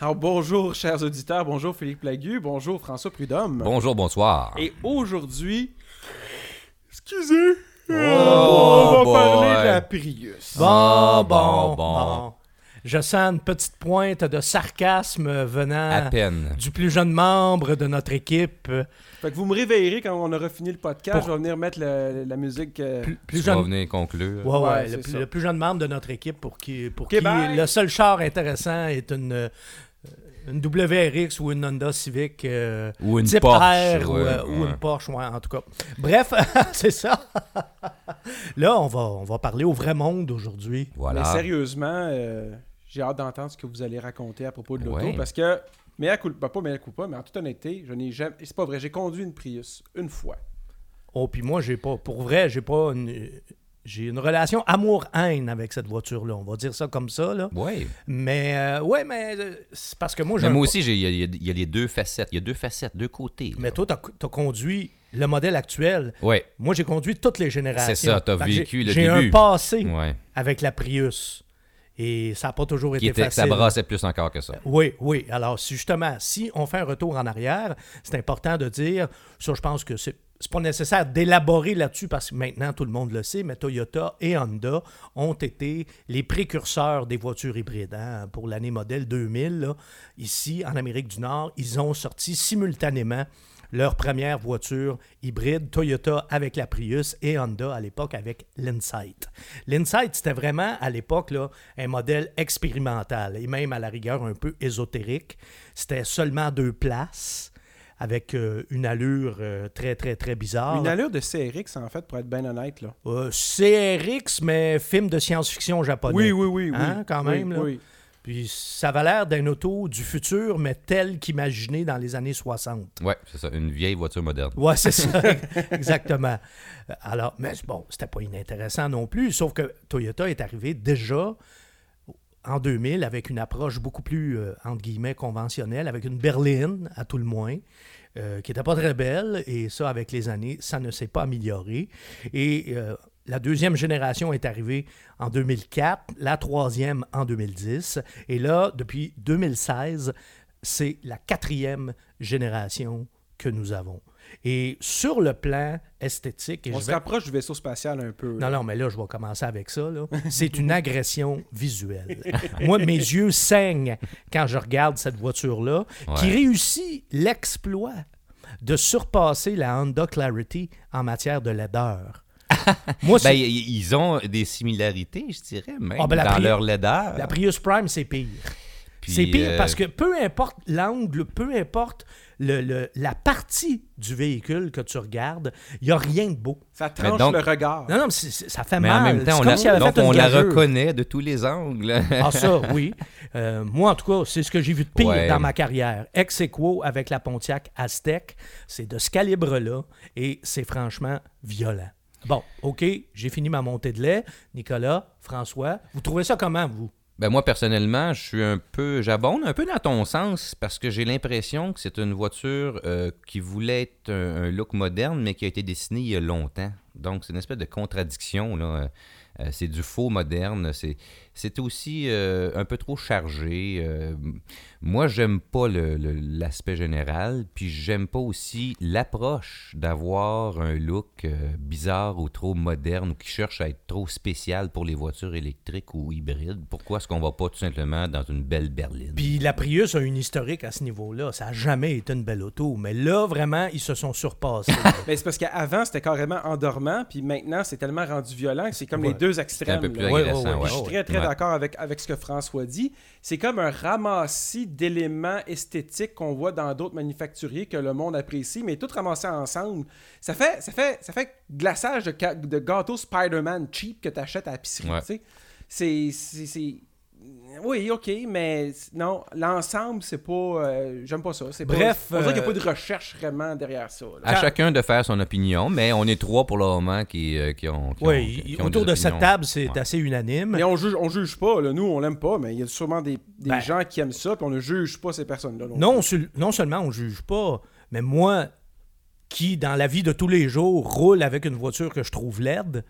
Alors bonjour chers auditeurs, bonjour Philippe Lagu, bonjour François Prudhomme. Bonjour, bonsoir. Et aujourd'hui, excusez, Oh, on va boy. parler de la Prius. Bon, Ah, bon, bon, bon. Je sens une petite pointe de sarcasme venant À peine. du plus jeune membre de notre équipe. Fait que vous me réveillerez quand on aura fini le podcast, Pour- je vais venir mettre le- la musique. euh, Plus, jeune. venir conclure. Ouais, ouais, Ouais, le, c'est plus, ça. le plus jeune membre de notre équipe pour qui, pour qui le seul char intéressant est une, euh, une WRX ou une Honda Civic euh, Ou une type Porsche. R ou, ouais, euh, ou une Porsche, ouais, en tout cas. Bref, c'est ça. Là, on va, on va parler au vrai monde aujourd'hui. Voilà. Mais sérieusement, euh, j'ai hâte d'entendre ce que vous allez raconter à propos de l'auto Ouais. parce que, mais à culpa, pas mais à culpa, mais en toute honnêteté, je n'ai jamais. C'est pas vrai, j'ai conduit une Prius une fois. Oh, puis moi, j'ai pas, pour vrai, j'ai pas une, j'ai une relation amour-haine avec cette voiture-là. On va dire ça comme ça, là. Ouais. Mais, euh, ouais, mais euh, c'est parce que moi, j'ai moi aussi, il y, a- y y les deux facettes. Il y a deux facettes, deux côtés. Mais toi, t'as as conduit le modèle actuel. Ouais. Moi, j'ai conduit toutes les générations. C'est ça, t'as Fait que vécu le J'ai un début. passé Ouais. avec la Prius. Et ça n'a pas toujours Qui été était, ça facile. brassait plus encore que ça. Oui, oui. Alors, si justement, si on fait un retour en arrière, c'est important de dire, ça, je pense que c'est c'est pas nécessaire d'élaborer là-dessus parce que maintenant tout le monde le sait, mais Toyota et Honda ont été les précurseurs des voitures hybrides. hein. Pour l'année modèle 2000, là, ici en Amérique du Nord, ils ont sorti simultanément leur première voiture hybride, Toyota avec la Prius et Honda à l'époque avec l'Insight. L'Insight, c'était vraiment à l'époque un modèle expérimental et même à la rigueur un peu ésotérique. C'était seulement deux places avec euh, une allure euh, très, très, très bizarre. Une allure de CRX, en fait, pour être bien honnête. Là. Euh, CRX, mais film de science-fiction japonais. Oui, oui, oui. oui. Hein, quand Oui, même, là. oui. Puis ça avait l'air d'un auto du futur, mais tel qu'imaginé dans les années 60. Ouais, c'est ça. Une vieille voiture moderne. Ouais, c'est ça, exactement. Alors, mais bon, c'était pas inintéressant non plus, sauf que Toyota est arrivé déjà en 2000 avec une approche beaucoup plus, euh, entre guillemets, conventionnelle, avec une berline, à tout le moins, euh, qui n'était pas très belle, et ça, avec les années, ça ne s'est pas amélioré. Et euh, la deuxième génération est arrivée en 2004, la troisième en 2010, et là, depuis 2016, c'est la quatrième génération que nous avons. Et sur le plan esthétique, et On je se vais- rapproche du vaisseau spatial un peu. là. non, non, mais là, je vais commencer avec ça. là. C'est une agression visuelle. Moi, mes yeux saignent quand je regarde cette voiture-là, qui réussit l'exploit de surpasser la Honda Clarity en matière de laideur. Moi, Ben, ils ont des similarités, je dirais, même, Ah, ben, la dans Pri- leur laideur. la Prius Prime, c'est pire. Puis, C'est pire euh, parce que peu importe l'angle, peu importe le- le- la partie du véhicule que tu regardes, il n'y a rien de beau. Ça tranche donc- le regard. Non, non, mais c'est- c'est- ça fait Mais mal. en même temps, C'est on, comme la, donc on reconnaît de tous les angles. Ah, ça, oui. Euh, moi, en tout cas, c'est ce que j'ai vu de pire Ouais. dans ma carrière. Ex aequo avec la Pontiac Aztec. C'est de ce calibre-là et c'est franchement violent. Bon, OK, j'ai fini ma montée de lait. Nicolas, François, vous trouvez ça comment, vous? Ben moi, personnellement, je suis un peu. J'abonde un peu dans ton sens parce que j'ai l'impression que c'est une voiture euh, qui voulait être un, look moderne, mais qui a été dessinée il y a longtemps. Donc, c'est une espèce de contradiction. Euh, euh, c'est du faux moderne. C'est, c'est aussi euh, un peu trop chargé. Euh, moi, j'aime pas le- le- l'aspect général, puis j'aime pas aussi l'approche d'avoir un look euh, bizarre ou trop moderne ou qui cherche à être trop spécial pour les voitures électriques ou hybrides. Pourquoi est-ce qu'on va pas tout simplement dans une belle berline? Puis la Prius a une historique à ce niveau-là. Ça n'a jamais été une belle auto. Mais là, vraiment, ils se sont surpassés. Mais c'est parce qu'avant, c'était carrément endormant, puis maintenant, c'est tellement rendu violent que c'est comme Ouais. les deux C'est extrêmes. un peu plus là. Ouais, agressant, ouais, ouais. ouais. Je suis très, très Ouais. D'accord avec, avec ce que François dit. C'est comme un ramassis d'éléments esthétiques qu'on voit dans d'autres manufacturiers que le monde apprécie, mais tout ramassé ensemble. Ça fait, ça fait, ça fait glaçage de, de gâteau Spider-Man cheap que tu achètes à la. Ouais. sais. C'est. Oui, ok, mais non, l'ensemble, c'est pas. euh, J'aime pas ça. C'est pas- Bref, on dirait qu'il n'y a euh, pas de recherche vraiment derrière ça. là. À chacun de faire son opinion, mais on est trois pour le moment qui, euh, qui ont. qui ont- oui, qui ont autour des de cette table, c'est Ouais. assez unanime. Mais on juge, on juge pas, là. nous on l'aime pas, mais il y a sûrement des, des Ben. gens qui aiment ça, puis on ne juge pas ces personnes-là. non Non, seulement on juge pas, mais moi, qui, dans la vie de tous les jours, roule avec une voiture que je trouve laide,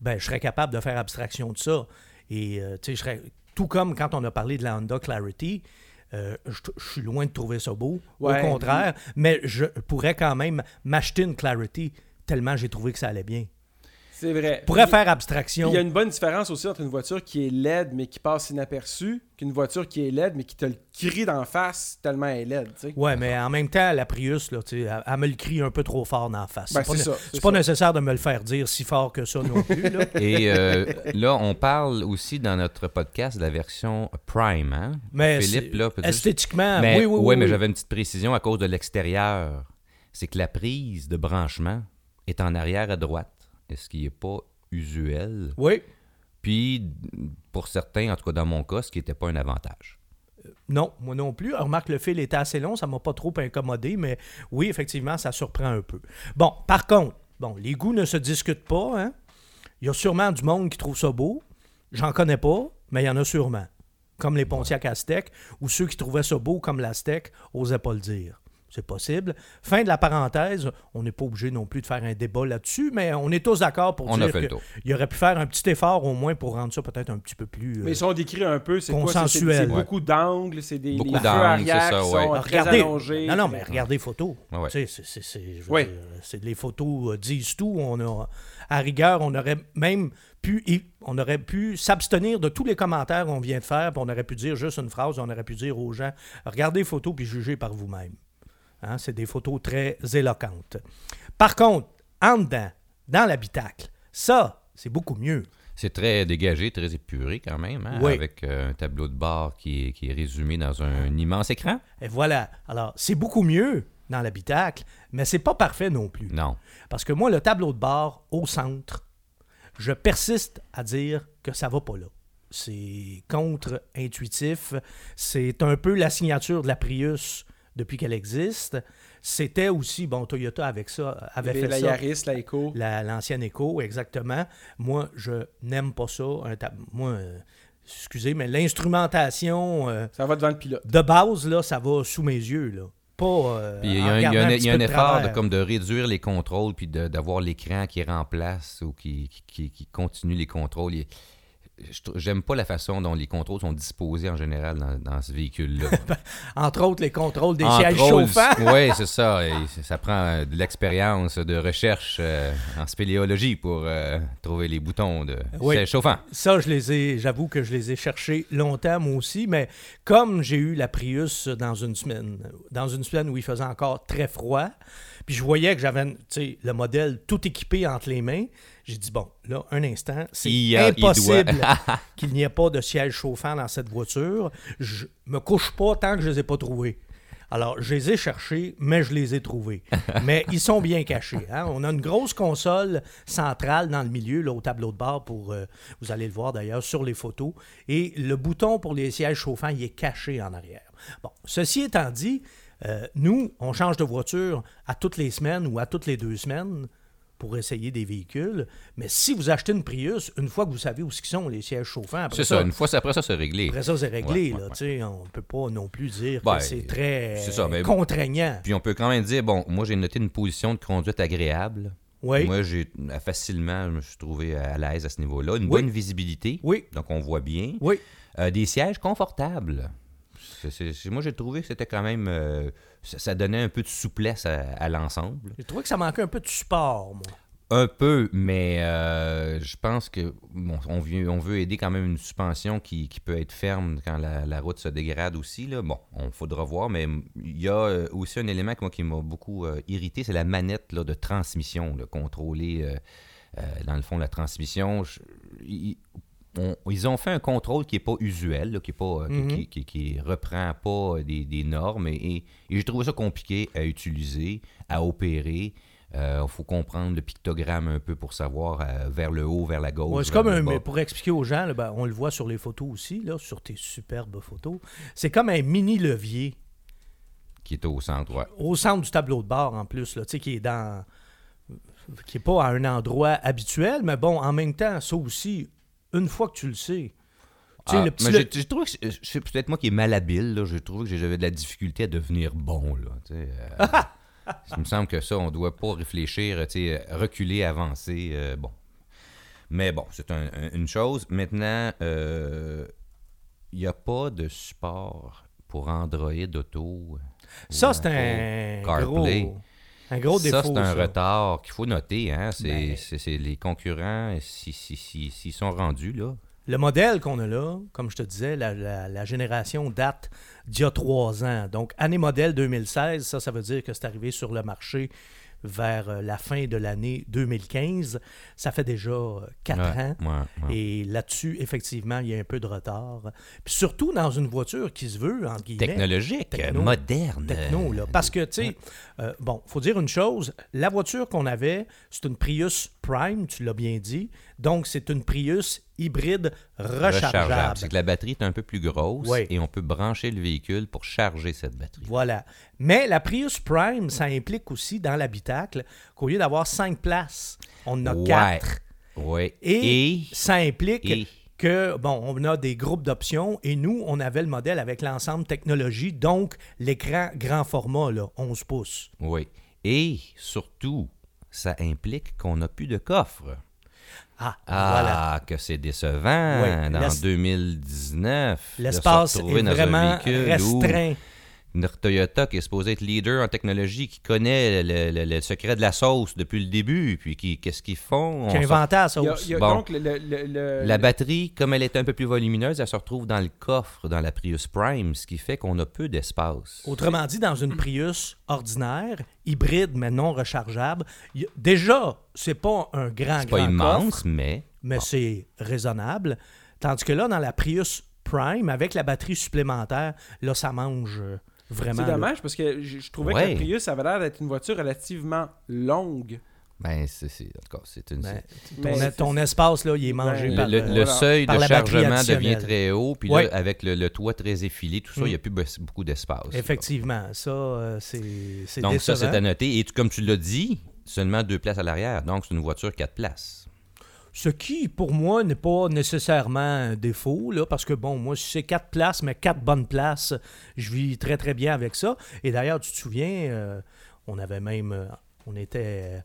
ben, je serais capable de faire abstraction de ça. Et, euh, tu sais, je serais... Tout comme quand on a parlé de la Honda Clarity, euh, je, je suis loin de trouver ça beau. Ouais. Au contraire, mais je pourrais quand même m'acheter une Clarity tellement j'ai trouvé que ça allait bien. C'est vrai. Puis- faire abstraction. Il y a une bonne différence aussi entre une voiture qui est LED mais qui passe inaperçue qu'une voiture qui est LED mais qui te le crie d'en face tellement elle est LED. tu sais. Ouais, mais en même temps, la Prius, là, tu sais, elle, elle me le crie un peu trop fort d'en face. Ben, c'est pas, ça, c'est pas ça. nécessaire de me le faire dire si fort que ça non plus. là. Et euh, là, on parle aussi dans notre podcast de la version Prime, hein? Mais Philippe, là, peut-être- esthétiquement, mais, oui, oui, oui. ouais, mais oui. j'avais une petite précision à cause de l'extérieur. C'est que la prise de branchement est en arrière à droite, ce qui n'est pas usuel? Oui, Puis, pour certains, en tout cas dans mon cas, ce qui n'était pas un avantage. non, moi non plus. Remarque, le fil était assez long, ça m'a pas trop incommodé, mais oui, effectivement, ça surprend un peu. Bon, par contre, bon, les goûts ne se discutent pas, hein. Il y a sûrement du monde qui trouve ça beau. J'en connais pas, mais il y en a sûrement. Comme les Pontiac Aztec, ou ceux qui trouvaient ça beau comme l'Aztec osaient pas le dire. C'est possible. Fin de la parenthèse, on n'est pas obligé non plus de faire un débat là-dessus, mais on est tous d'accord pour On dire a fait le que tour. il aurait pu faire un petit effort au moins pour rendre ça peut-être un petit peu plus. euh, Mais ils sont décrits un peu, c'est quoi? C'est- C'est Consensuel. c'est Ouais. beaucoup d'angles, c'est des Beaucoup les feux d'angles, arrière qui sont très regardez, allongés. non, non, mais regardez les photos. Ouais, c'est- les photos euh, disent tout. On a, à rigueur, on aurait même pu, y- on aurait pu s'abstenir de tous les commentaires qu'on vient de faire, puis on aurait pu dire juste une phrase, on aurait pu dire aux gens, regardez les photos puis jugez par vous-même. Hein, c'est des photos très éloquentes. Par contre, en dedans, dans l'habitacle, ça, c'est beaucoup mieux. C'est très dégagé, très épuré quand même, hein, Oui. avec euh, un tableau de bord qui est, qui est résumé dans un, immense écran. Et voilà. Alors, c'est beaucoup mieux dans l'habitacle, mais c'est pas parfait non plus. Non. Parce que moi, le tableau de bord au centre, je persiste à dire que ça va pas là. C'est contre-intuitif. C'est un peu la signature de la Prius depuis qu'elle existe. C'était aussi, bon, Toyota avec ça, avait fait la ça. Yaris, la Eco. La- L'ancienne Echo, exactement. Moi, je n'aime pas ça. Un Moi, euh, excusez, mais l'instrumentation euh, Ça va devant le pilote. de base, là, ça va sous mes yeux, là. Pas. euh, Puis il y a un, il y a regardant un- un il y a petit un peu de effort de, comme de réduire les contrôles puis de- d'avoir l'écran qui remplace ou qui, qui, qui- qui continue les contrôles. Il- J'aime pas la façon dont les contrôles sont disposés en général dans, dans ce véhicule-là. Entre autres, les contrôles des sièges chauffants. Oui, c'est ça. Et ça prend euh, de l'expérience de recherche euh, en spéléologie pour euh, trouver les boutons de Oui. siège chauffant. Ça, je les ai, j'avoue que je les ai cherchés longtemps, moi aussi, mais comme j'ai eu la Prius dans une semaine, dans une semaine où il faisait encore très froid, puis je voyais que j'avais le modèle tout équipé entre les mains, j'ai dit, bon, là, un instant, c'est impossible qu'il n'y ait pas de siège chauffant dans cette voiture. Je me couche pas tant que je les ai pas trouvés. Alors, je les ai cherchés, mais je les ai trouvés. Mais ils sont bien cachés. hein. On a une grosse console centrale dans le milieu, là, au tableau de bord, pour, euh, vous allez le voir d'ailleurs sur les photos. Et le bouton pour les sièges chauffants, il est caché en arrière. Bon, ceci étant dit, euh, nous, on change de voiture à toutes les semaines ou à toutes les deux semaines pour essayer des véhicules. Mais si vous achetez une Prius, une fois que vous savez où ce sont, les sièges chauffants, après C'est ça, une fois après ça, c'est réglé. après ça, c'est réglé. Ouais, là, ouais. On ne peut pas non plus dire Ben, que c'est très c'est ça, mais- contraignant. Puis on peut quand même dire, bon, moi j'ai noté une position de conduite agréable. Oui. Moi, j'ai euh, facilement, je me suis trouvé à l'aise à ce niveau-là. Une Oui. bonne visibilité. Oui. Donc on voit bien. Oui. Euh, des sièges confortables. Moi, j'ai trouvé que c'était quand même. euh, ça, ça donnait un peu de souplesse à, à l'ensemble. J'ai trouvé que ça manquait un peu de support, moi. Un peu, mais euh, je pense que bon, on, veut, on veut aider quand même une suspension qui, qui peut être ferme quand la, la route se dégrade aussi. Là. Bon, on faudra voir, mais il y a euh, aussi un élément que moi, qui m'a beaucoup euh, irrité, c'est la manette là, de transmission, là, contrôler dans le fond la transmission. Je- on- ils ont fait un contrôle qui n'est pas usuel, là, qui est pas, euh, qui- Mhm. qui, qui, qui reprend pas des, des normes, et, et- et j'ai trouvé ça compliqué à utiliser, à opérer. Il faut comprendre le pictogramme un peu pour savoir euh, vers le haut, vers la gauche. Ouais, c'est comme un, mais pour expliquer aux gens, là, ben, on le voit sur les photos aussi, là, sur tes superbes photos. C'est comme un mini levier Qui est au centre, ouais. au centre du tableau de bord en plus, là, qui est dans. qui est pas à un endroit habituel, mais bon, en même temps, ça aussi, une fois que tu le sais. Tu sais, Ah, le mais j'ai trouvé que c'est- peut-être moi qui est malhabile. là. J'ai trouvé que j'avais de la difficulté à devenir bon. Là, tu sais, euh, il me semble que ça, on doit pas réfléchir, tu sais, reculer, avancer. euh, bon. Mais bon, c'est un- un- une chose. Maintenant, euh, il n'y a pas de support pour Android Auto. Ça, c'est un CarPlay. gros, un gros défaut. ça, c'est un ça. retard qu'il faut noter. Hein? C'est, Ben- c'est- c'est les concurrents, s'ils si, si, s'ils sont rendus, là. Le modèle qu'on a là, comme je te disais, la, la- la génération date d'il y a trois ans. Donc, année modèle 2016, ça, ça veut dire que c'est arrivé sur le marché vers euh, la fin de l'année 2015. Ça fait déjà euh, quatre Ouais, ans. ouais, ouais. Et là-dessus, effectivement, il y a un peu de retard. Puis surtout dans une voiture qui se veut, guillemets, Technologique, Techno. moderne. techno. Là. Parce que, tu sais, euh, bon, faut dire une chose, la voiture qu'on avait, c'est une Prius Prime, tu l'as bien dit. Donc, c'est une Prius hybride rechargeable. C'est que la batterie est un peu plus grosse Oui. et on peut brancher le véhicule pour charger cette batterie. Voilà. Mais la Prius Prime, ça implique aussi dans l'habitacle qu'au lieu d'avoir cinq places, on en a Ouais. quatre. Oui. Et, Et, ça implique et- que, bon, on a des groupes d'options et nous, on avait le modèle avec l'ensemble technologie, donc l'écran grand format, là, 11 pouces. oui. Et surtout, ça implique qu'on n'a plus de coffre. Ah, Ah, voilà. que c'est décevant. Oui, Dans l'es- 2019, de se L'espace est vraiment où restreint. Toyota qui est supposée être leader en technologie, qui connaît le, le- le secret de la sauce depuis le début, puis qui qu'est-ce qu'ils font? Qui inventé la Il y a- sauce. il y a Bon. donc le, le- le- le- La batterie, comme elle est un peu plus volumineuse, elle se retrouve dans le coffre, dans la Prius Prime, ce qui fait qu'on a peu d'espace. Autrement dit, dans une Prius ordinaire, hybride mais non rechargeable, y déjà, c'est pas un grand, C'est pas immense, coffre, mais mais c'est raisonnable. Tandis que là, dans la Prius Prime, avec la batterie supplémentaire, là, ça mange euh, vraiment. C'est là. dommage parce que je, je trouvais que la Prius avait l'air d'être une voiture relativement longue. ben, c'est, c'est- en tout cas, c'est une. Ben, c'est- ton, espace, là, il est mangé par... le, le- euh, le voilà. seuil par de chargement devient très haut, puis Ouais. là, avec le, le toit très effilé, tout ça, il Mm. n'y a plus be- beaucoup d'espace. là. Effectivement, ça, euh, c'est c'est Donc, ça, c'est à noter. Et tu- comme tu l'as dit, seulement deux places à l'arrière. Donc, c'est une voiture quatre places. Ce qui, pour moi, n'est pas nécessairement un défaut, là, parce que, bon, moi, si c'est quatre places, mais quatre bonnes places, je vis très, très bien avec ça. Et d'ailleurs, tu te souviens, euh, on avait même... euh, on était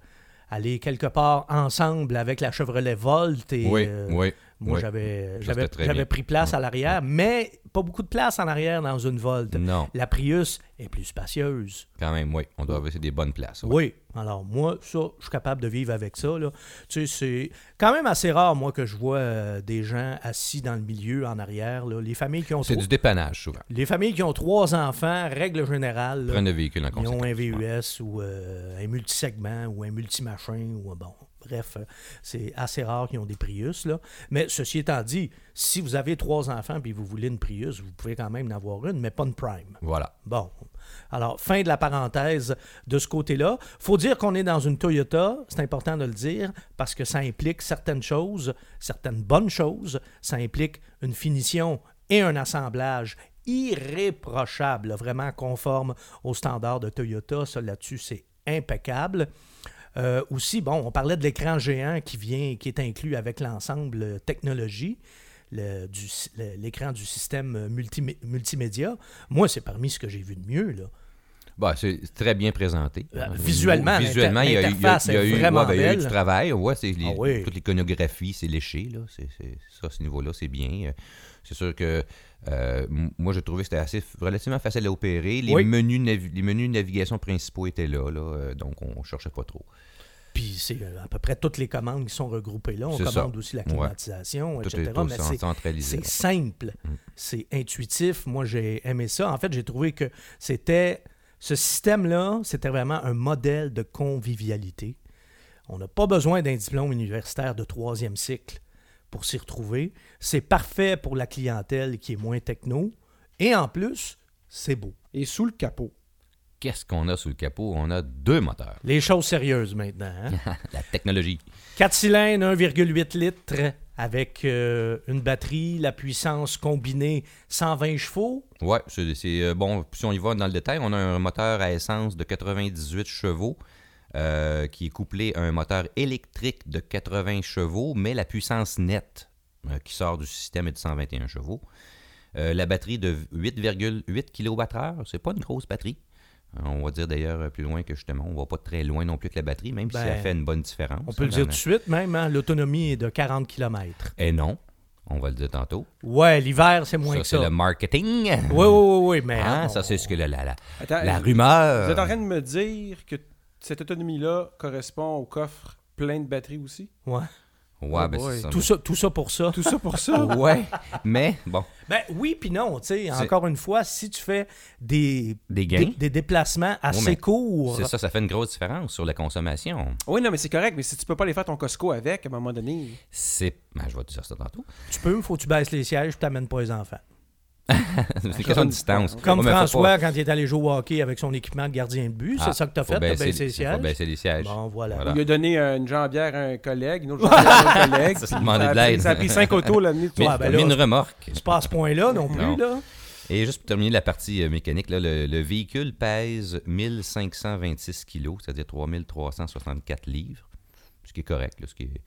allés quelque part ensemble avec la Chevrolet Volt et... euh, oui. Moi, oui. j'avais j'avais pris place à l'arrière, mais pas beaucoup de place en arrière dans une Volt. Non, La Prius est plus spacieuse. quand même, oui. On doit avoir des bonnes places. Oui. Alors, moi, ça, je suis capable de vivre avec ça. Là. Tu sais, c'est quand même assez rare, moi, que je vois euh, des gens assis dans le milieu, en arrière. là. Les familles qui ont C'est trois... du dépannage, souvent. Les familles qui ont trois enfants, règle générale, Prennent le véhicule en ils ont un ouais. VUS ou euh, un multisegment ou un multimachin ou bon. Bref, euh, c'est assez rare qu'ils ont des Prius. Là. Mais ceci étant dit, si vous avez trois enfants et vous voulez une Prius, vous pouvez quand même en avoir une, mais pas une Prime. Voilà. Bon. Alors, fin de la parenthèse de ce côté-là. faut dire qu'on est dans une Toyota, c'est important de le dire, parce que ça implique certaines choses, certaines bonnes choses. Ça implique une finition et un assemblage irréprochable, vraiment conforme aux standards de Toyota. Ça, là-dessus, c'est impeccable. Euh, aussi, bon, on parlait de l'écran géant qui vient, qui est inclus avec l'ensemble euh, technologie, le- du- l'écran du système euh, multimé- multimédia. Moi, c'est parmi ce que j'ai vu de mieux. Là. Bah, c'est très bien présenté. Euh, visuellement, visuellement, il y a eu, il y a- l'interface il y a est eu- vraiment ouais, ben, il y a eu du travail. Ouais, c'est les- Ah oui. Toute l'iconographie, c'est léché. Là. C'est, c'est- ça, à ce niveau-là, c'est bien. C'est sûr que euh, moi, j'ai trouvé que c'était assez relativement facile à opérer. Les, Oui. menus, les menus de navigation principaux étaient là, là, euh, donc on cherchait pas trop. Puis c'est euh, à peu près toutes les commandes qui sont regroupées là. On commande ça. aussi la Ouais. climatisation, Tout etc. est au Mais. C'est simple, Mm. c'est intuitif. Moi, j'ai aimé ça. En fait, j'ai trouvé que c'était ce système-là, c'était vraiment un modèle de convivialité. On n'a pas besoin d'un diplôme universitaire de troisième cycle pour s'y retrouver. C'est parfait pour la clientèle qui est moins techno. Et en plus, c'est beau. Et sous le capot. Qu'est-ce qu'on a sous le capot? On a deux moteurs. Les choses sérieuses maintenant. hein? La technologie. 4 cylindres, 1,8 litres avec euh, une batterie, la puissance combinée 120 chevaux. Ouais, c'est c'est, euh, bon. Si on y va dans le détail, on a un moteur à essence de 98 chevaux euh, qui est couplé à un moteur électrique de 80 chevaux, mais la puissance nette euh, qui sort du système est de 121 chevaux. Euh, la batterie de 8,8 kWh, c'est pas une grosse batterie. On va dire d'ailleurs plus loin que justement, on va pas très loin non plus que la batterie, même si Ben, ça fait une bonne différence. On peut le hein, dire tout de suite même, hein, l'autonomie est de 40 km. Et non. On va le dire tantôt. Ouais, l'hiver, c'est moins ça, que c'est ça. le marketing. Oui, oui, oui, oui, mais. Hein, ça, c'est ce que la, la, la, Attends, la rumeur. Vous êtes en train de me dire que cette autonomie-là correspond au coffre plein de batteries aussi? Ouais. Ouais, Oh ben, c'est ça. Tout ça, tout ça pour ça. Tout ça pour ça? Ouais, mais bon, Ben oui, puis non, tu sais, C'est- encore une fois, si tu fais des, des gains. des, des déplacements assez courts, C'est ça, ça fait une grosse différence sur la consommation. Oui, non, mais c'est correct, mais si tu peux pas aller faire ton Costco avec, à un moment donné... C'est. Ben, je vais te dire ça tantôt. tu peux, faut que tu baisses les sièges, tu t'amènes pas les enfants. C'est une question de distance. Comme Ouais, François, pas- quand il est allé jouer au hockey avec son équipement de gardien de but, Ah, c'est ça que tu as fait, tu as baissé les sièges? baisser les sièges. Bon, voilà. Voilà. Il a donné euh, une jambière à un collègue, une autre jambière à un collègue. Ça, a de l'aide. Ça a pris cinq autos Ouais, ben mais là, une remorque. C'est pas à ce point-là non plus, Non. là. Et juste pour terminer la partie euh, mécanique, là, le, le véhicule pèse 1526 kilos, c'est-à-dire 3364 livres, ce qui est correct. Là, ce qui est...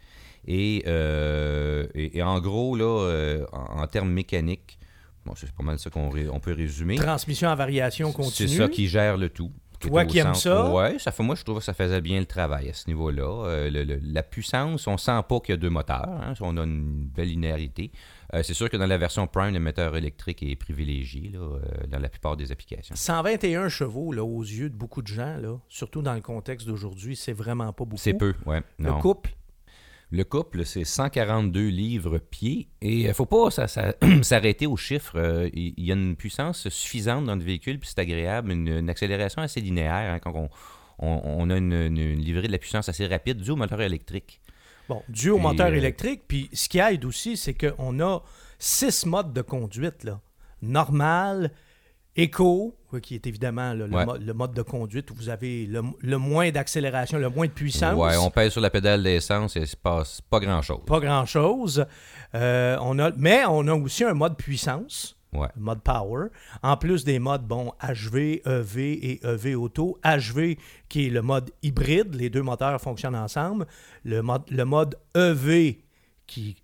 et, euh, et, et en gros, là, euh, en, en termes mécaniques, bon, c'est pas mal ça qu'on ré- on peut résumer. Transmission à variation C'est continue. ça qui gère le tout. Toi qui aimes ça? Ouais, ça fait, moi, je trouve que ça faisait bien le travail à ce niveau-là. Euh, le- le- la puissance, on sent pas qu'il y a deux moteurs. hein, on a une belle linéarité. Euh, c'est sûr que dans la version Prime, le moteur électrique est privilégié là, euh, dans la plupart des applications. 121 chevaux, là, aux yeux de beaucoup de gens, là, surtout dans le contexte d'aujourd'hui, c'est vraiment pas beaucoup. C'est peu, ouais. Le couple, Le couple, c'est 142 livres pieds. Et il faut pas ça- ça- s'arrêter aux chiffres. Euh, Il y a une puissance suffisante dans le véhicule, puis c'est agréable. Une, une accélération assez linéaire hein, quand on, on- on a une, une- une livrée de la puissance assez rapide due au moteur électrique. bon, dû au moteur euh, électrique, puis ce qui aide aussi, c'est qu'on a six modes de conduite, là. Normal, éco, oui, qui est évidemment là, le, Ouais. mo- le mode de conduite où vous avez le, le moins d'accélération, le moins de puissance. Ouais, on pèse sur la pédale d'essence et il se passe pas grand-chose. Pas grand-chose. Euh, on a, mais on a aussi un mode puissance. Ouais. mode power, en plus des modes bon HV, EV et EV auto. HV qui est le mode hybride, les deux moteurs fonctionnent ensemble. Le mode, le mode EV qui,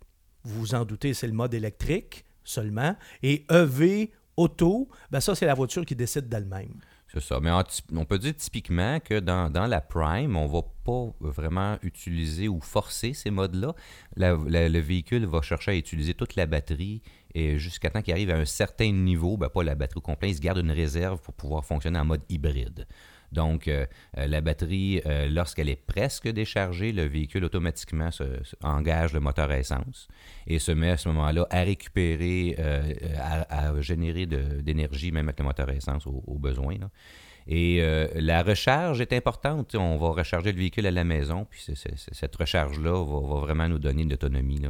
vous vous en doutez, c'est le mode électrique seulement. Et EV auto, ben ça c'est la voiture qui décide d'elle-même. C'est ça. Mais on peut dire typiquement que dans, la Prime, on va pas vraiment utiliser ou forcer ces modes-là. Le véhicule va chercher à utiliser toute la batterie et jusqu'à temps qu'il arrive à un certain niveau, ben pas la batterie au complet, il se garde une réserve pour pouvoir fonctionner en mode hybride. Donc, euh, euh, la batterie, euh, lorsqu'elle est presque déchargée, le véhicule automatiquement engage le moteur à essence et se met à ce moment-là à récupérer, à, générer d'énergie, même avec le moteur à essence au, besoin. Et la recharge est importante. On va recharger le véhicule à la maison, puis cette recharge-là va, vraiment nous donner de l'autonomie. là.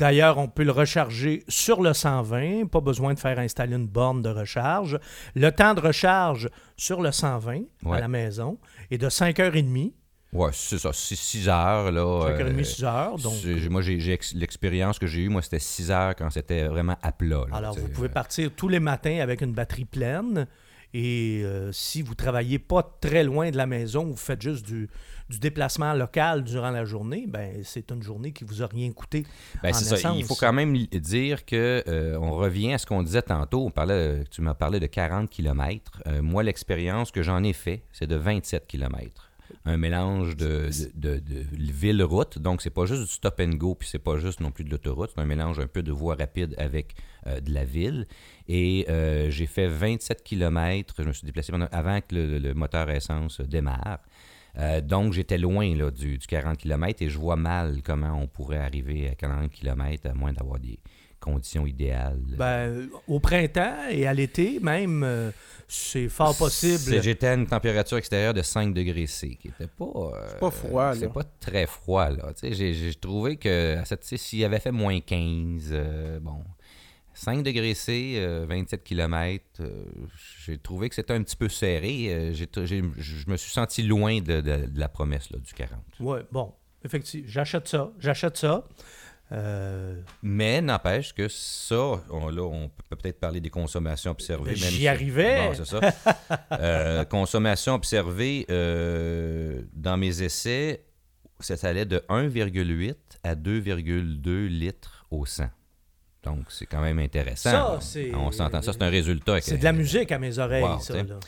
D'ailleurs, on peut le recharger sur le 120, pas besoin de faire installer une borne de recharge. Le temps de recharge sur le 120 à la maison est de 5h30, Ouais, c'est ça, 6 heures. Là, 5h30, euh, 6 heures. Donc, moi, j'ai j'ai ex- l'expérience que j'ai eue, moi, c'était 6 heures quand c'était vraiment à plat. là, Alors, vous pouvez euh, partir tous les matins avec une batterie pleine. Et euh, si vous travaillez pas très loin de la maison, vous faites juste du, du déplacement local durant la journée, ben c'est une journée qui vous a rien coûté. Ben, c'est ça. Il faut quand même dire que euh, on revient à ce qu'on disait tantôt. On parlait, tu m'as parlé de 40 km. moi, l'expérience que j'en ai fait, c'est de 27 km. Un mélange de, de, de- de ville-route. Donc, c'est pas juste du stop and go, puis c'est pas juste non plus de l'autoroute. C'est un mélange un peu de voie rapide avec euh, de la ville. Et euh, j'ai fait 27 km. Je me suis déplacé pendant- avant que le, le moteur à essence démarre. Euh, donc, j'étais loin là, du, du 40 km et je vois mal comment on pourrait arriver à 40 km à moins d'avoir des conditions idéales? Ben, au printemps et à l'été, même, euh, c'est fort possible. C'est- J'étais à une température extérieure de 5 degrés C, qui était pas. euh, pas froid, C'est là. pas très froid, là. Tu sais, J'ai trouvé que à cette- s'il avait fait moins 15, euh, bon. 5 degrés C, euh, 27 km, j'ai trouvé que c'était un petit peu serré. euh, j'ai t- j'ai- je me suis senti loin de, de- de la promesse là, du 40. Ouais, bon, effectivement, j'achète ça, j'achète ça. Euh, Mais n'empêche que ça, on, là, on peut peut-être parler des consommations observées. J'y arrivais. Bon, c'est ça. Euh, consommation observée, euh, dans mes essais, ça allait de 1,8 à 2,2 litres au 100. Donc, c'est quand même intéressant. Ça, c'est- On s'entend, ça, c'est un résultat. c'est de la musique à mes oreilles, Wow, ça. là.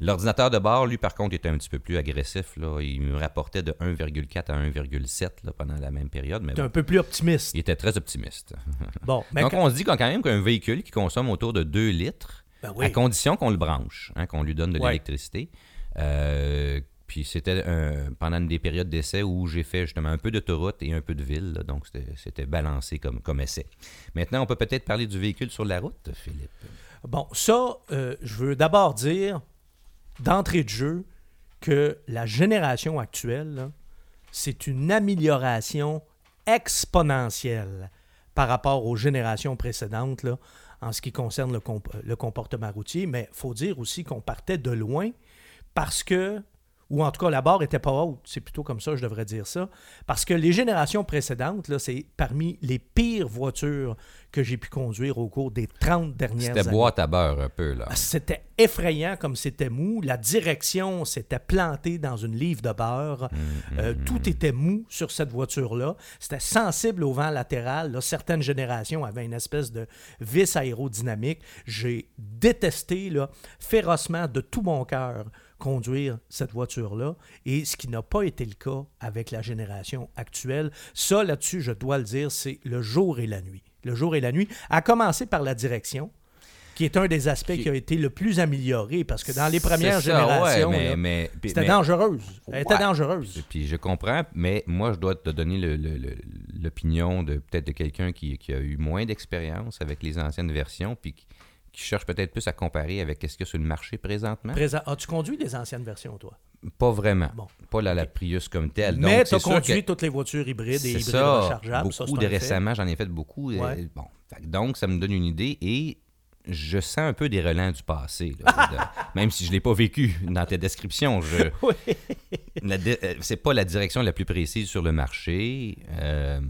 L'ordinateur de bord, lui, par contre, était un petit peu plus agressif. Là. Il me rapportait de 1,4 à 1,7 là, pendant la même période. Mais T'es bon, un peu plus optimiste. il était très optimiste. Bon, Donc, quand- on se dit quand même qu'un véhicule qui consomme autour de 2 litres, Ben oui. à condition qu'on le branche, hein, qu'on lui donne de Ouais. l'électricité. Euh, puis c'était pendant des périodes d'essai où j'ai fait justement un peu d'autoroute et un peu de ville. là. donc c'était- c'était balancé comme, comme essai. Maintenant, on peut peut-être parler du véhicule sur la route, Philippe. Bon, ça, euh, je veux d'abord dire, d'entrée de jeu, que la génération actuelle, c'est une amélioration exponentielle par rapport aux générations précédentes en ce qui concerne le, le comportement routier. Mais il faut dire aussi qu'on partait de loin parce que, ou en tout cas la barre n'était pas haute, c'est plutôt comme ça je devrais dire ça, parce que les générations précédentes, là, c'est parmi les pires voitures que j'ai pu conduire au cours des 30 dernières C'était années. boîte à beurre un peu. là. C'était effrayant comme c'était mou. La direction s'était plantée dans une livre de beurre. Euh, tout était mou sur cette voiture-là. C'était sensible au vent latéral. là. Certaines générations avaient une espèce de vis aérodynamique. J'ai détesté là, férocement de tout mon cœur conduire cette voiture-là, et ce qui n'a pas été le cas avec la génération actuelle. Ça, là-dessus, je dois le dire, c'est le jour et la nuit. Le jour et la nuit, à commencer par la direction, qui est un des aspects Qui- qui a été le plus amélioré, parce que dans les premières ça, générations, c'était dangereuse. Elle était Ouais. dangereuse. Puis je comprends, mais moi, je dois te donner l'opinion de peut-être de quelqu'un qui, qui a eu moins d'expérience avec les anciennes versions, puis qui, qui cherche peut-être plus à comparer avec ce qu'il y a sur le marché présentement? Présent. As-tu conduit des anciennes versions, toi? Pas vraiment. Bon. Pas la, la Prius comme telle. Mais tu as conduit que- toutes les voitures hybrides et hybrides ça, rechargeables. ça, beaucoup de récemment, j'en ai fait beaucoup. Ouais. bon, donc, ça me donne une idée et je sens un peu des relents du passé. là, de- même si je ne l'ai pas vécu dans tes descriptions. Je, Oui. euh, c'est pas la direction la plus précise sur le marché. Euh,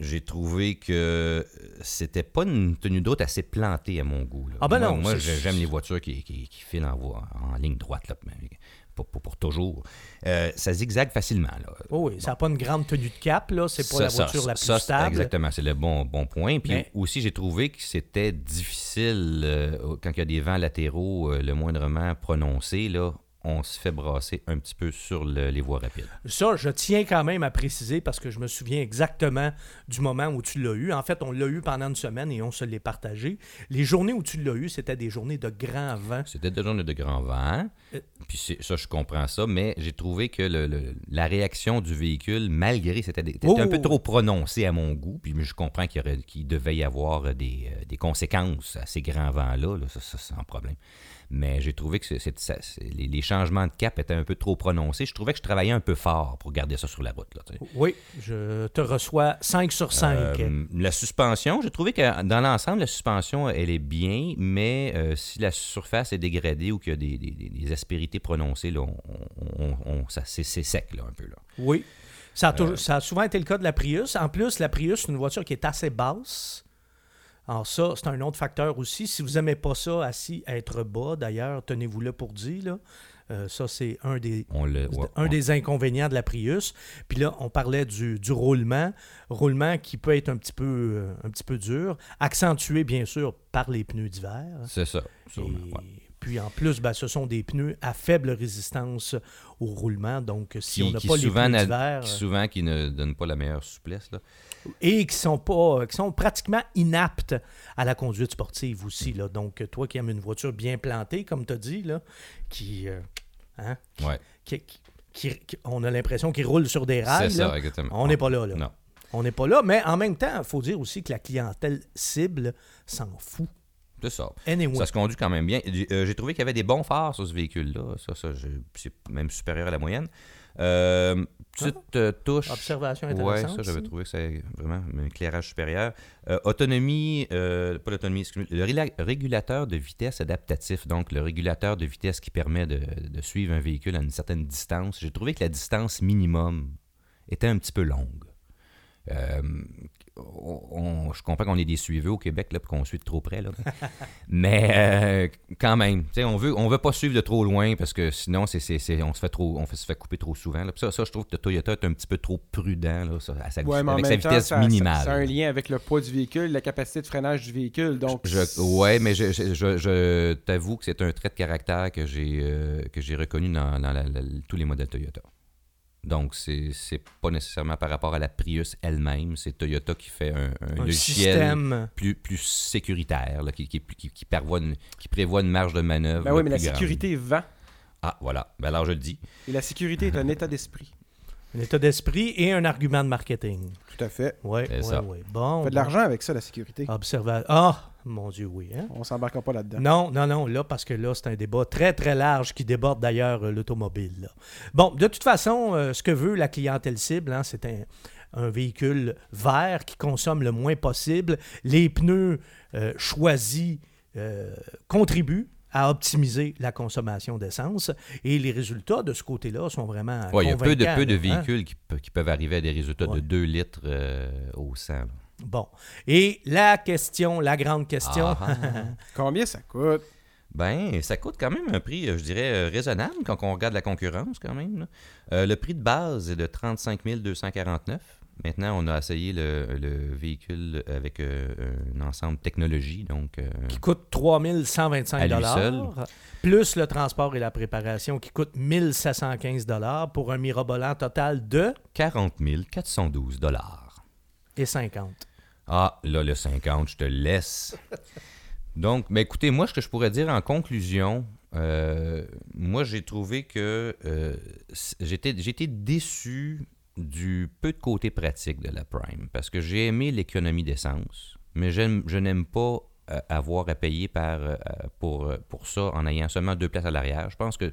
j'ai trouvé que c'était pas une tenue d'autre assez plantée à mon goût. là. Ah ben moi, non, moi, j'aime les voitures qui, qui, qui filent en, voie- en ligne droite, là, pour, pour- pour toujours. Euh, ça zigzague facilement. Là. Oh oui, ça n'a pas une grande tenue de cap, là. C'est pas Ça, la ça, voiture la plus ça, stable. Exactement, c'est le bon, bon point. Puis Mais- aussi, j'ai trouvé que c'était difficile euh, quand il y a des vents latéraux euh, le moindrement prononcés. Là, on se fait brasser un petit peu sur le- les voies rapides. Ça, je tiens quand même à préciser parce que je me souviens exactement du moment où tu l'as eu. En fait, on l'a eu pendant une semaine et on se l'est partagé. Les journées où tu l'as eu, c'était des journées de grand vent. C'était des journées de grand vent. Euh. Puis ça, je comprends ça, mais j'ai trouvé que le- le- la réaction du véhicule, malgré c'était Oh, un peu oui. trop prononcée à mon goût, puis je comprends qu'il devait y avoir des, euh, des conséquences à ces grands vents-là, là, ça, ça, sans problème. Mais j'ai trouvé que ça- les, les changements de cap étaient un peu trop prononcés. Je trouvais que je travaillais un peu fort pour garder ça sur la route. Là. Oui, je te reçois 5 sur 5. Euh, la suspension, j'ai trouvé que dans l'ensemble, la suspension, elle est bien, mais euh, si la surface est dégradée ou qu'il y a des, des- des- des aspérités prononcées, là, on, on- on- ça, c'est, c'est sec là, un peu. Là. Oui. Ça a, Euh. toujours- ça a souvent été le cas de la Prius. En plus, la Prius, c'est une voiture qui est assez basse. Alors ça, c'est un autre facteur aussi. Si vous n'aimez pas ça, assis, être bas, d'ailleurs, tenez-vous là pour dire, là. Euh, ça, c'est un des, On le, C'est ouais, un on- des inconvénients de la Prius. Puis là, on parlait du, du roulement. Roulement qui peut être un petit peu, euh, un petit peu dur, accentué bien sûr par les pneus d'hiver. C'est ça. Et sûrement, ouais. Puis en plus, ben, ce sont des pneus à faible résistance au roulement. Donc si Qui, on n'a pas les pneus d'hiver souvent qui ne donnent pas la meilleure souplesse. Là. et qui sont pas, qui sont pratiquement inaptes à la conduite sportive aussi. Là. Donc toi qui aimes une voiture bien plantée, comme tu as dit, là, qui, euh, hein, Ouais, qui- on a l'impression qu'il roule sur des c'est rails. là. ça, exactement. On n'est pas là. là. Non. On n'est pas là, mais en même temps, il faut dire aussi que la clientèle cible s'en fout. C'est ça. Anyway. Ça se conduit quand même bien. J'ai euh, j'ai trouvé qu'il y avait des bons phares sur ce véhicule-là. Ça, ça c'est même supérieur à la moyenne. Euh, petite euh, touche. Observation intéressante. ça, j'avais trouvé que c'est vraiment un éclairage supérieur. Euh, autonomie, euh, pas l'autonomie, le régulateur de vitesse adaptatif, donc le régulateur de vitesse qui permet de, de suivre un véhicule à une certaine distance. J'ai trouvé que la distance minimum était un petit peu longue. Euh, on- je comprends qu'on est des suiveux au Québec, là, qu'on suit de trop près. Là. Mais euh, quand même, on veut, on veut pas suivre de trop loin parce que sinon, c'est, c'est- c'est- on, se fait trop, on fait- se fait couper trop souvent. là. Ça, ça, je trouve que Toyota est un petit peu trop prudent là, ça, à sa, Ouais, mais en avec sa temps, vitesse ça, minimale. ça- a un lien avec le poids du véhicule, la capacité de freinage du véhicule. Donc, Je, ouais, mais je, je, je- je t'avoue que c'est un trait de caractère que j'ai euh, que j'ai reconnu dans, dans la- la- tous les modèles Toyota. Donc, c'est c'est pas nécessairement par rapport à la Prius elle-même, c'est Toyota qui fait un, un Un logiciel système. plus, plus sécuritaire, là, qui, qui, qui, qui prévoit une, qui prévoit une marge de manœuvre. ben oui, mais la grande. sécurité vend. Ah, voilà. Ben alors, je le dis. Et la sécurité est un état d'esprit. Un état d'esprit et un argument de marketing. Tout à fait. Oui, oui, ça. oui. Bon. On fait de l'argent avec ça, la sécurité. Observa- Ah, mon Dieu, oui. hein? On s'embarquera pas là-dedans. Non, non, non, là, parce que là, c'est un débat très, très large qui déborde d'ailleurs euh, l'automobile. Bon, de toute façon, euh, ce que veut la clientèle cible, hein, c'est un, un véhicule vert qui consomme le moins possible. Les pneus euh, choisis euh, contribuent à optimiser la consommation d'essence et les résultats de ce côté-là sont vraiment Ouais, il y a peu de, peu de hein? véhicules qui, pe- qui peuvent arriver à des résultats Ouais. de 2 litres euh, au 100. Bon. Et la question, la grande question, Ah, ah. Combien ça coûte? Ben, ça coûte quand même un prix, euh, je dirais, euh, raisonnable quand on regarde la concurrence quand même. Euh, le prix de base est de 35 249. Maintenant, on a essayé le, le véhicule avec euh, un ensemble technologie, donc euh, qui coûte 3125 À lui seul. plus le transport et la préparation qui coûte 1715 pour un mirobolant total de 40 412 dollars. et 50. Ah, là, le 50, je te laisse. Donc, mais écoutez, moi, ce que je pourrais dire en conclusion, euh, moi, j'ai trouvé que euh, j'étais déçu du peu de côté pratique de la Prime parce que j'ai aimé l'économie d'essence, mais je n'aime pas euh, avoir à payer pour, pour ça en ayant seulement deux places à l'arrière. Je pense que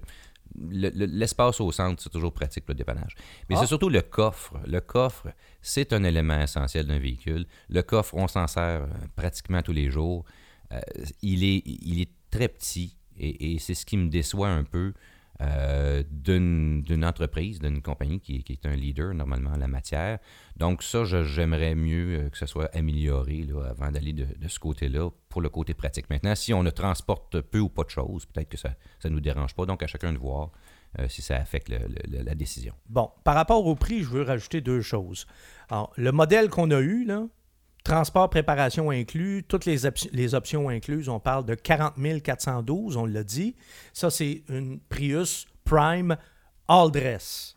le- le- l'espace au centre, c'est toujours pratique pour le dépannage. Mais Ah. c'est surtout le coffre. Le coffre, c'est un élément essentiel d'un véhicule. Le coffre, on s'en sert euh, pratiquement tous les jours. Euh, il, est, il est très petit et, et c'est ce qui me déçoit un peu euh, d'une entreprise, d'une compagnie qui, est un leader normalement en la matière. Donc ça, j'aimerais mieux euh, que ce soit amélioré avant d'aller de, ce côté-là pour le côté pratique. Maintenant, si on ne transporte peu ou pas de choses, peut-être que ça ne nous dérange pas. Donc à chacun de voir euh, si ça affecte la décision. Bon, par rapport au prix, je veux rajouter deux choses. Alors, le modèle qu'on a eu, là, transport, préparation inclus, toutes les, op- les options incluses, on parle de 40 412, on l'a dit. Ça, c'est une Prius Prime All Dress.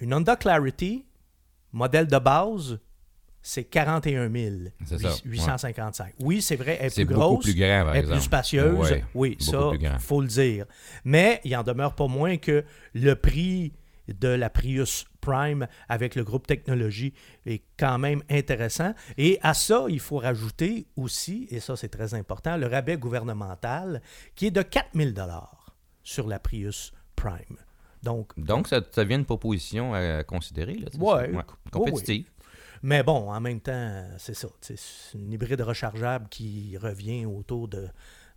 Une Honda Clarity, modèle de base, c'est 41 C'est ça, 855. Oui, c'est vrai, elle est plus grosse. plus grand, par Elle est exemple. plus spacieuse. Ouais, oui, ça, grand. faut le dire. Mais il en demeure pas moins que le prix de la Prius Prime avec le groupe technologie est quand même intéressant. Et à ça, il faut rajouter aussi, et ça c'est très important, le rabais gouvernemental qui est de 4000 dollars sur la Prius Prime. Donc, Donc, ça, ça devient une proposition à considérer. Là, Ouais, oui, Compétitive. Mais bon, en même temps, c'est ça. C'est une hybride rechargeable qui revient autour de,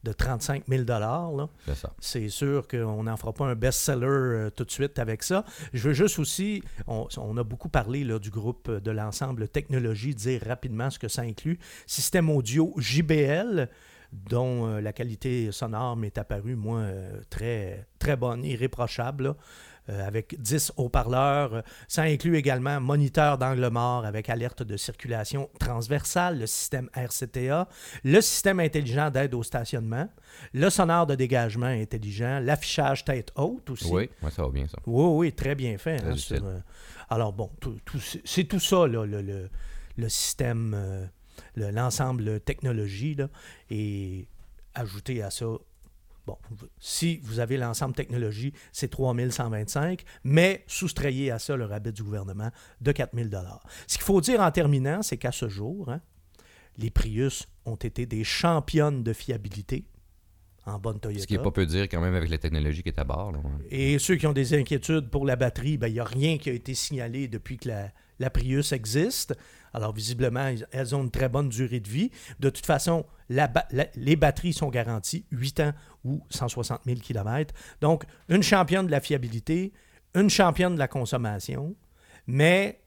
de 35 000 là. C'est ça. C'est sûr qu'on n'en fera pas un best-seller euh, tout de suite avec ça. Je veux juste aussi, on, on a beaucoup parlé là, du groupe euh, de l'ensemble technologie, dire rapidement ce que ça inclut. Système audio JBL, dont euh, la qualité sonore m'est apparue, moi, euh, très, très bonne, irréprochable. là. Euh, avec 10 haut-parleurs. Euh, Ça inclut également moniteur d'angle mort avec alerte de circulation transversale, le système RCTA, le système intelligent d'aide au stationnement, le sonore de dégagement intelligent, l'affichage tête haute aussi. Oui, ouais, ça va bien, ça. Oui, oui, très bien fait. Très hein, sur, euh, alors bon, tout- tout- c'est tout ça, là, le, le- le système, euh, le- l'ensemble technologie, là, et ajouter à ça, bon, si vous avez l'ensemble technologie, c'est 3125, mais soustrayez à ça le rabais du gouvernement de 4000 Ce qu'il faut dire en terminant, c'est qu'à ce jour, hein, les Prius ont été des championnes de fiabilité en bonne Toyota. Ce qui n'est pas peu dire quand même avec la technologie qui est à bord. là. Et ceux qui ont des inquiétudes pour la batterie, ben, il n'y a rien qui a été signalé depuis que la, la Prius existe. Alors, visiblement, elles ont une très bonne durée de vie. De toute façon, la ba- la- les batteries sont garanties 8 ans ou 160 000 km. Donc, une championne de la fiabilité, une championne de la consommation, mais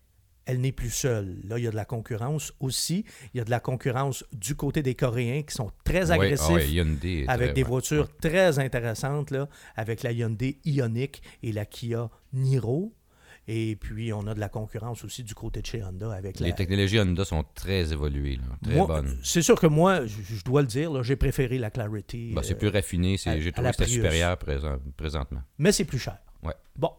elle n'est plus seule. Là, il y a de la concurrence aussi. Il y a de la concurrence du côté des Coréens qui sont très Oui, agressifs. Hyundai avec très- des ouais. voitures très intéressantes, là, avec la Hyundai Ioniq et la Kia Niro. Et puis, on a de la concurrence aussi du côté de chez Honda avec la... Les technologies Honda sont très évoluées, là, très Moi, bonnes. C'est sûr que moi, je, je dois le dire, j'ai préféré la Clarity. Bah, c'est euh, plus raffiné, j'ai trouvé que c'était supérieur présent- présentement. mais c'est plus cher. Ouais. Bon.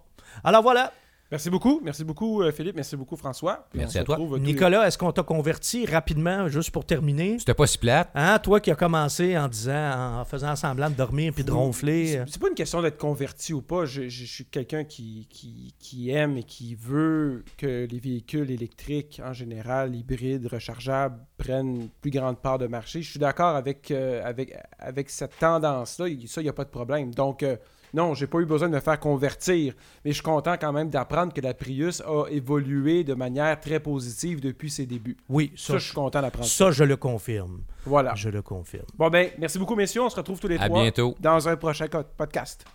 Alors voilà. Merci beaucoup. Merci beaucoup, euh, Philippe. Merci beaucoup, François. Puis Merci à toi. Nicolas, est-ce qu'on t'a converti rapidement, juste pour terminer? C'était pas si plate. Hein, toi qui as commencé en disant, en faisant semblant de dormir puis de ronfler. euh, C'est pas une question d'être converti ou pas. Je, je- je suis quelqu'un qui, qui, qui aime et qui veut que les véhicules électriques, en général, hybrides, rechargeables, prennent une plus grande part de marché. Je suis d'accord avec, euh, avec, avec cette tendance-là. Ça, il n'y a pas de problème. Donc, euh, non, j'ai pas eu besoin de me faire convertir. Mais je suis content quand même d'apprendre que la Prius a évolué de manière très positive depuis ses débuts. Oui, Ça, ça, je suis content d'apprendre. ça, je le confirme. Voilà. Je le confirme. Bon, ben, merci beaucoup, messieurs. On se retrouve tous les À trois bientôt. dans un prochain podcast.